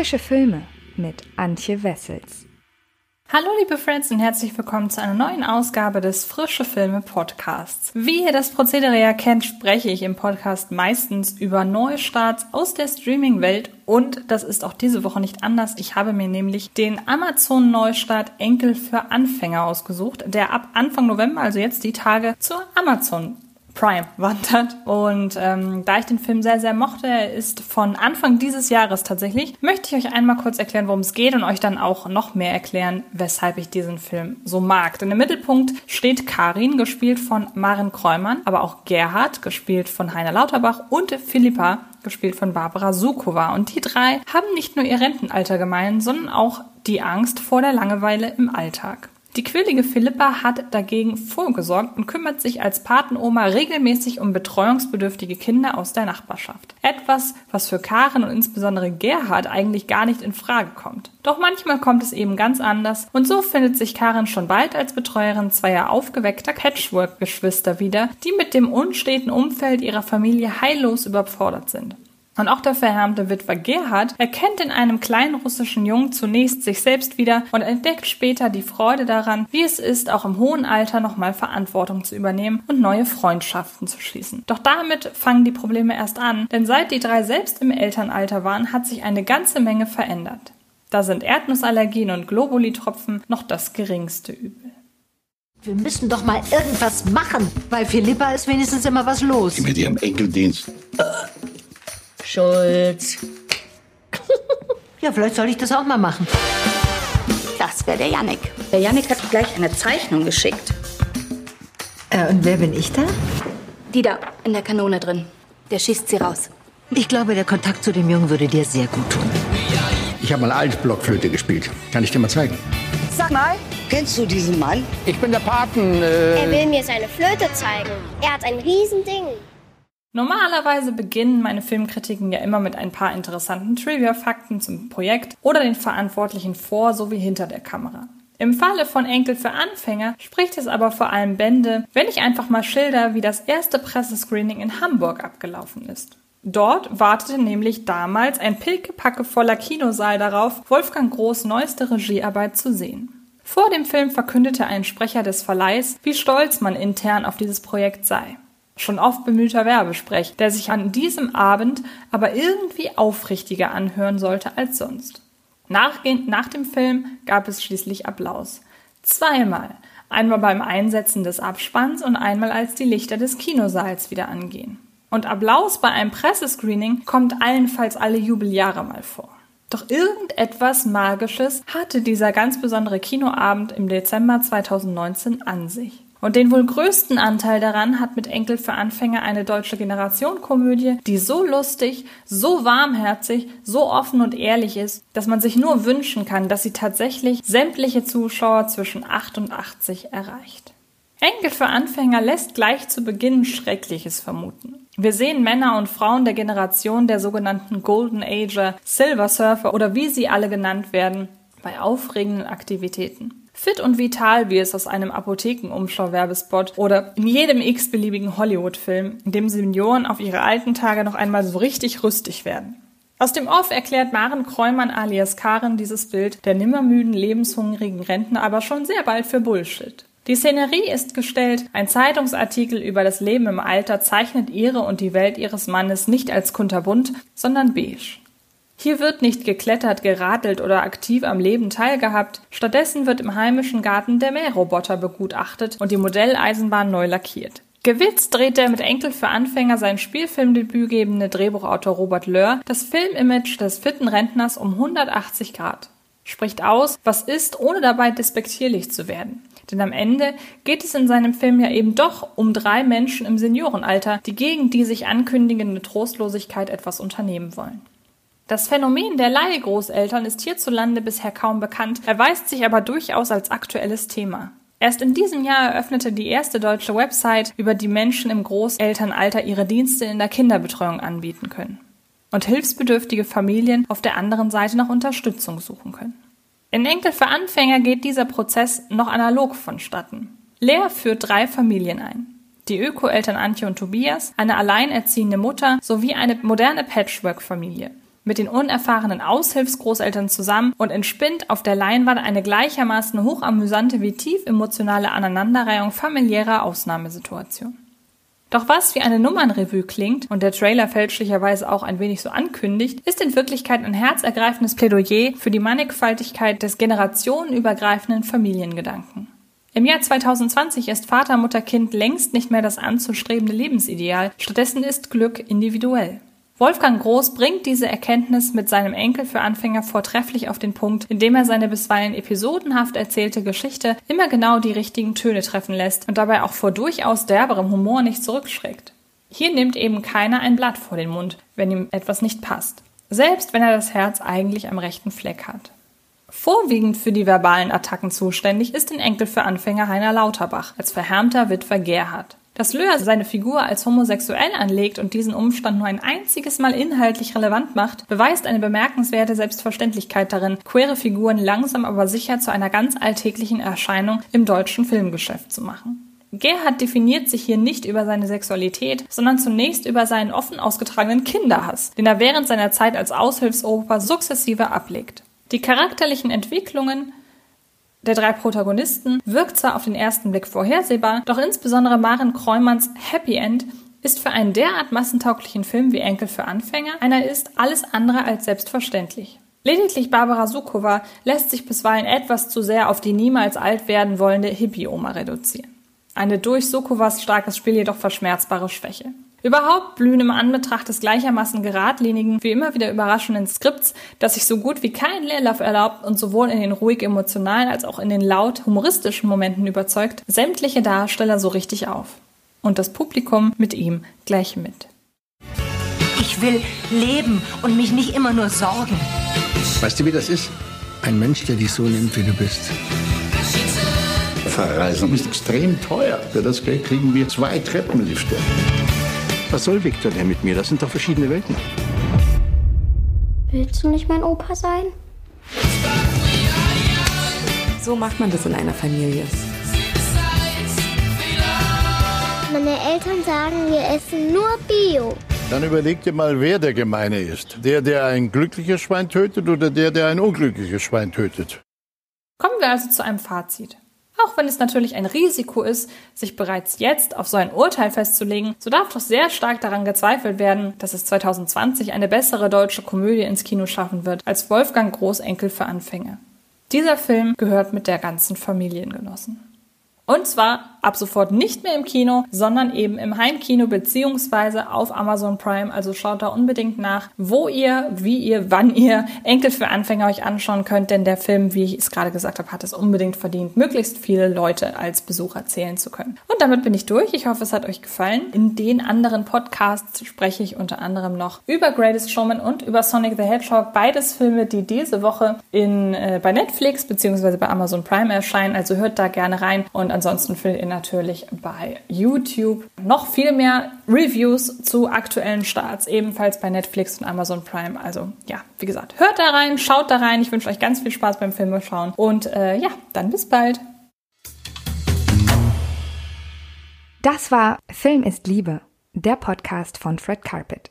Frische Filme mit Antje Wessels. Hallo liebe Friends und herzlich willkommen zu einer neuen Ausgabe des Frische Filme Podcasts. Wie ihr das Prozedere ja kennt, spreche ich im Podcast meistens über Neustarts aus der Streaming-Welt und das ist auch diese Woche nicht anders. Ich habe mir nämlich den Amazon Neustart Enkel für Anfänger ausgesucht, der ab Anfang November, also jetzt die Tage, zur Amazon Prime wandert. Und ähm, da ich den Film sehr, sehr mochte, er ist von Anfang dieses Jahres tatsächlich, möchte ich euch einmal kurz erklären, worum es geht und euch dann auch noch mehr erklären, weshalb ich diesen Film so mag. Denn im Mittelpunkt steht Karin, gespielt von Maren Kräumann, aber auch Gerhard, gespielt von Heiner Lauterbach und Philippa, gespielt von Barbara Sukova. Und die drei haben nicht nur ihr Rentenalter gemein, sondern auch die Angst vor der Langeweile im Alltag. Die quirlige Philippa hat dagegen vorgesorgt und kümmert sich als Patenoma regelmäßig um betreuungsbedürftige Kinder aus der Nachbarschaft. Etwas, was für Karen und insbesondere Gerhard eigentlich gar nicht in Frage kommt. Doch manchmal kommt es eben ganz anders und so findet sich Karen schon bald als Betreuerin zweier aufgeweckter Patchwork-Geschwister wieder, die mit dem unsteten Umfeld ihrer Familie heillos überfordert sind. Und auch der verhärmte Witwer Gerhard erkennt in einem kleinen russischen Jungen zunächst sich selbst wieder und entdeckt später die Freude daran, wie es ist, auch im hohen Alter nochmal Verantwortung zu übernehmen und neue Freundschaften zu schließen. Doch damit fangen die Probleme erst an, denn seit die drei selbst im Elternalter waren, hat sich eine ganze Menge verändert. Da sind Erdnussallergien und Globuli-Tropfen noch das geringste Übel. Wir müssen doch mal irgendwas machen. Bei Philippa ist wenigstens immer was los. Mit ihrem Enkeldienst. Schulz. ja, vielleicht soll ich das auch mal machen. Das wäre der Yannick. Der Yannick hat gleich eine Zeichnung geschickt. Äh, und wer bin ich da? Die da in der Kanone drin. Der schießt sie raus. Ich glaube, der Kontakt zu dem Jungen würde dir sehr gut tun. Ich habe mal Altblockflöte gespielt. Kann ich dir mal zeigen? Sag mal, kennst du diesen Mann? Ich bin der Paten. Äh Er will mir seine Flöte zeigen. Er hat ein Riesending. Normalerweise beginnen meine Filmkritiken ja immer mit ein paar interessanten Trivia-Fakten zum Projekt oder den Verantwortlichen vor sowie hinter der Kamera. Im Falle von Enkel für Anfänger spricht es aber vor allem Bände, wenn ich einfach mal schilder, wie das erste Pressescreening in Hamburg abgelaufen ist. Dort wartete nämlich damals ein Pilkepacke voller Kinosaal darauf, Wolfgang Groß neueste Regiearbeit zu sehen. Vor dem Film verkündete ein Sprecher des Verleihs, wie stolz man intern auf dieses Projekt sei schon oft bemühter Werbesprech, der sich an diesem Abend aber irgendwie aufrichtiger anhören sollte als sonst. Nachgehend nach dem Film gab es schließlich Applaus. Zweimal. Einmal beim Einsetzen des Abspanns und einmal als die Lichter des Kinosaals wieder angehen. Und Applaus bei einem Pressescreening kommt allenfalls alle Jubeljahre mal vor. Doch irgendetwas Magisches hatte dieser ganz besondere Kinoabend im Dezember 2019 an sich. Und den wohl größten Anteil daran hat mit Enkel für Anfänger eine deutsche Generationenkomödie, die so lustig, so warmherzig, so offen und ehrlich ist, dass man sich nur wünschen kann, dass sie tatsächlich sämtliche Zuschauer zwischen 8 und 80 erreicht. Enkel für Anfänger lässt gleich zu Beginn Schreckliches vermuten. Wir sehen Männer und Frauen der Generation der sogenannten Golden Ager, Silver Surfer oder wie sie alle genannt werden, bei aufregenden Aktivitäten. Fit und vital, wie es aus einem Apothekenumschau-Werbespot oder in jedem x-beliebigen Hollywood-Film, in dem Senioren auf ihre alten Tage noch einmal so richtig rüstig werden. Aus dem Off erklärt Maren Kräumann alias Karen dieses Bild der nimmermüden, lebenshungrigen Rentner aber schon sehr bald für Bullshit. Die Szenerie ist gestellt, ein Zeitungsartikel über das Leben im Alter zeichnet ihre und die Welt ihres Mannes nicht als kunterbunt, sondern beige. Hier wird nicht geklettert, geradelt oder aktiv am Leben teilgehabt, stattdessen wird im heimischen Garten der Mähroboter begutachtet und die Modelleisenbahn neu lackiert. Gewitzt dreht der mit Enkel für Anfänger sein Spielfilmdebüt gebende Drehbuchautor Robert Löhr das Filmimage des fitten Rentners um 180 Grad. Spricht aus, was ist, ohne dabei despektierlich zu werden. Denn am Ende geht es in seinem Film ja eben doch um drei Menschen im Seniorenalter, die gegen die sich ankündigende Trostlosigkeit etwas unternehmen wollen. Das Phänomen der Leihgroßeltern ist hierzulande bisher kaum bekannt, erweist sich aber durchaus als aktuelles Thema. Erst in diesem Jahr eröffnete die erste deutsche Website, über die Menschen im Großelternalter ihre Dienste in der Kinderbetreuung anbieten können. Und hilfsbedürftige Familien auf der anderen Seite noch Unterstützung suchen können. In Enkel für Anfänger geht dieser Prozess noch analog vonstatten. Lea führt drei Familien ein. Die Öko-Eltern Antje und Tobias, eine alleinerziehende Mutter sowie eine moderne Patchwork-Familie mit den unerfahrenen Aushilfsgroßeltern zusammen und entspinnt auf der Leinwand eine gleichermaßen hochamüsante wie tief emotionale Aneinanderreihung familiärer Ausnahmesituationen. Doch was wie eine Nummernrevue klingt und der Trailer fälschlicherweise auch ein wenig so ankündigt, ist in Wirklichkeit ein herzergreifendes Plädoyer für die Mannigfaltigkeit des generationenübergreifenden Familiengedanken. Im Jahr 2020 ist Vater, Mutter, Kind längst nicht mehr das anzustrebende Lebensideal, stattdessen ist Glück individuell. Wolfgang Groß bringt diese Erkenntnis mit seinem Enkel für Anfänger vortrefflich auf den Punkt, indem er seine bisweilen episodenhaft erzählte Geschichte immer genau die richtigen Töne treffen lässt und dabei auch vor durchaus derberem Humor nicht zurückschreckt. Hier nimmt eben keiner ein Blatt vor den Mund, wenn ihm etwas nicht passt, selbst wenn er das Herz eigentlich am rechten Fleck hat. Vorwiegend für die verbalen Attacken zuständig ist in Enkel für Anfänger Heiner Lauterbach als verhärmter Witwer Gerhard. Dass Löhr seine Figur als homosexuell anlegt und diesen Umstand nur ein einziges Mal inhaltlich relevant macht, beweist eine bemerkenswerte Selbstverständlichkeit darin, queere Figuren langsam aber sicher zu einer ganz alltäglichen Erscheinung im deutschen Filmgeschäft zu machen. Gerhard definiert sich hier nicht über seine Sexualität, sondern zunächst über seinen offen ausgetragenen Kinderhass, den er während seiner Zeit als Aushilfsoper sukzessive ablegt. Die charakterlichen Entwicklungen der drei Protagonisten wirkt zwar auf den ersten Blick vorhersehbar, doch insbesondere Maren Kreumanns Happy End ist für einen derart massentauglichen Film wie Enkel für Anfänger einer ist alles andere als selbstverständlich. Lediglich Barbara Sukowa lässt sich bisweilen etwas zu sehr auf die niemals alt werden wollende Hippie-Oma reduzieren. Eine durch Sukowas starkes Spiel jedoch verschmerzbare Schwäche. Überhaupt blühen im Anbetracht des gleichermaßen geradlinigen, wie immer wieder überraschenden Skripts, das sich so gut wie kein Leerlauf erlaubt und sowohl in den ruhig emotionalen als auch in den laut humoristischen Momenten überzeugt, sämtliche Darsteller so richtig auf. Und das Publikum mit ihm gleich mit. Ich will leben und mich nicht immer nur sorgen. Weißt du, wie das ist? Ein Mensch, der dich so nimmt, wie du bist. Verreisen ist extrem teuer. Für das Geld kriegen wir zwei Treppenlifte. Was soll Victor denn mit mir? Das sind doch verschiedene Welten. Willst du nicht mein Opa sein? So macht man das in einer Familie. Meine Eltern sagen, wir essen nur Bio. Dann überleg dir mal, wer der Gemeine ist. Der, der ein glückliches Schwein tötet oder der, der ein unglückliches Schwein tötet. Kommen wir also zu einem Fazit. Auch wenn es natürlich ein Risiko ist, sich bereits jetzt auf so ein Urteil festzulegen, so darf doch sehr stark daran gezweifelt werden, dass es 2020 eine bessere deutsche Komödie ins Kino schaffen wird als Wolfgang Großenkel für Anfänger. Dieser Film gehört mit der ganzen Familiengenossen. Und zwar ab sofort nicht mehr im Kino, sondern eben im Heimkino beziehungsweise auf Amazon Prime. Also schaut da unbedingt nach, wo ihr, wie ihr, wann ihr Enkel für Anfänger euch anschauen könnt, denn der Film, wie ich es gerade gesagt habe, hat es unbedingt verdient, möglichst viele Leute als Besucher zählen zu können. Und damit bin ich durch. Ich hoffe, es hat euch gefallen. In den anderen Podcasts spreche ich unter anderem noch über Greatest Showman und über Sonic the Hedgehog, beides Filme, die diese Woche in, äh, bei Netflix beziehungsweise bei Amazon Prime erscheinen. Also hört da gerne rein und ansonsten findet ihr natürlich bei YouTube noch viel mehr Reviews zu aktuellen Starts, ebenfalls bei Netflix und Amazon Prime. Also ja, wie gesagt, hört da rein, schaut da rein. Ich wünsche euch ganz viel Spaß beim Filmeschauen und äh, ja, dann bis bald. Das war Film ist Liebe, der Podcast von Fred Carpet.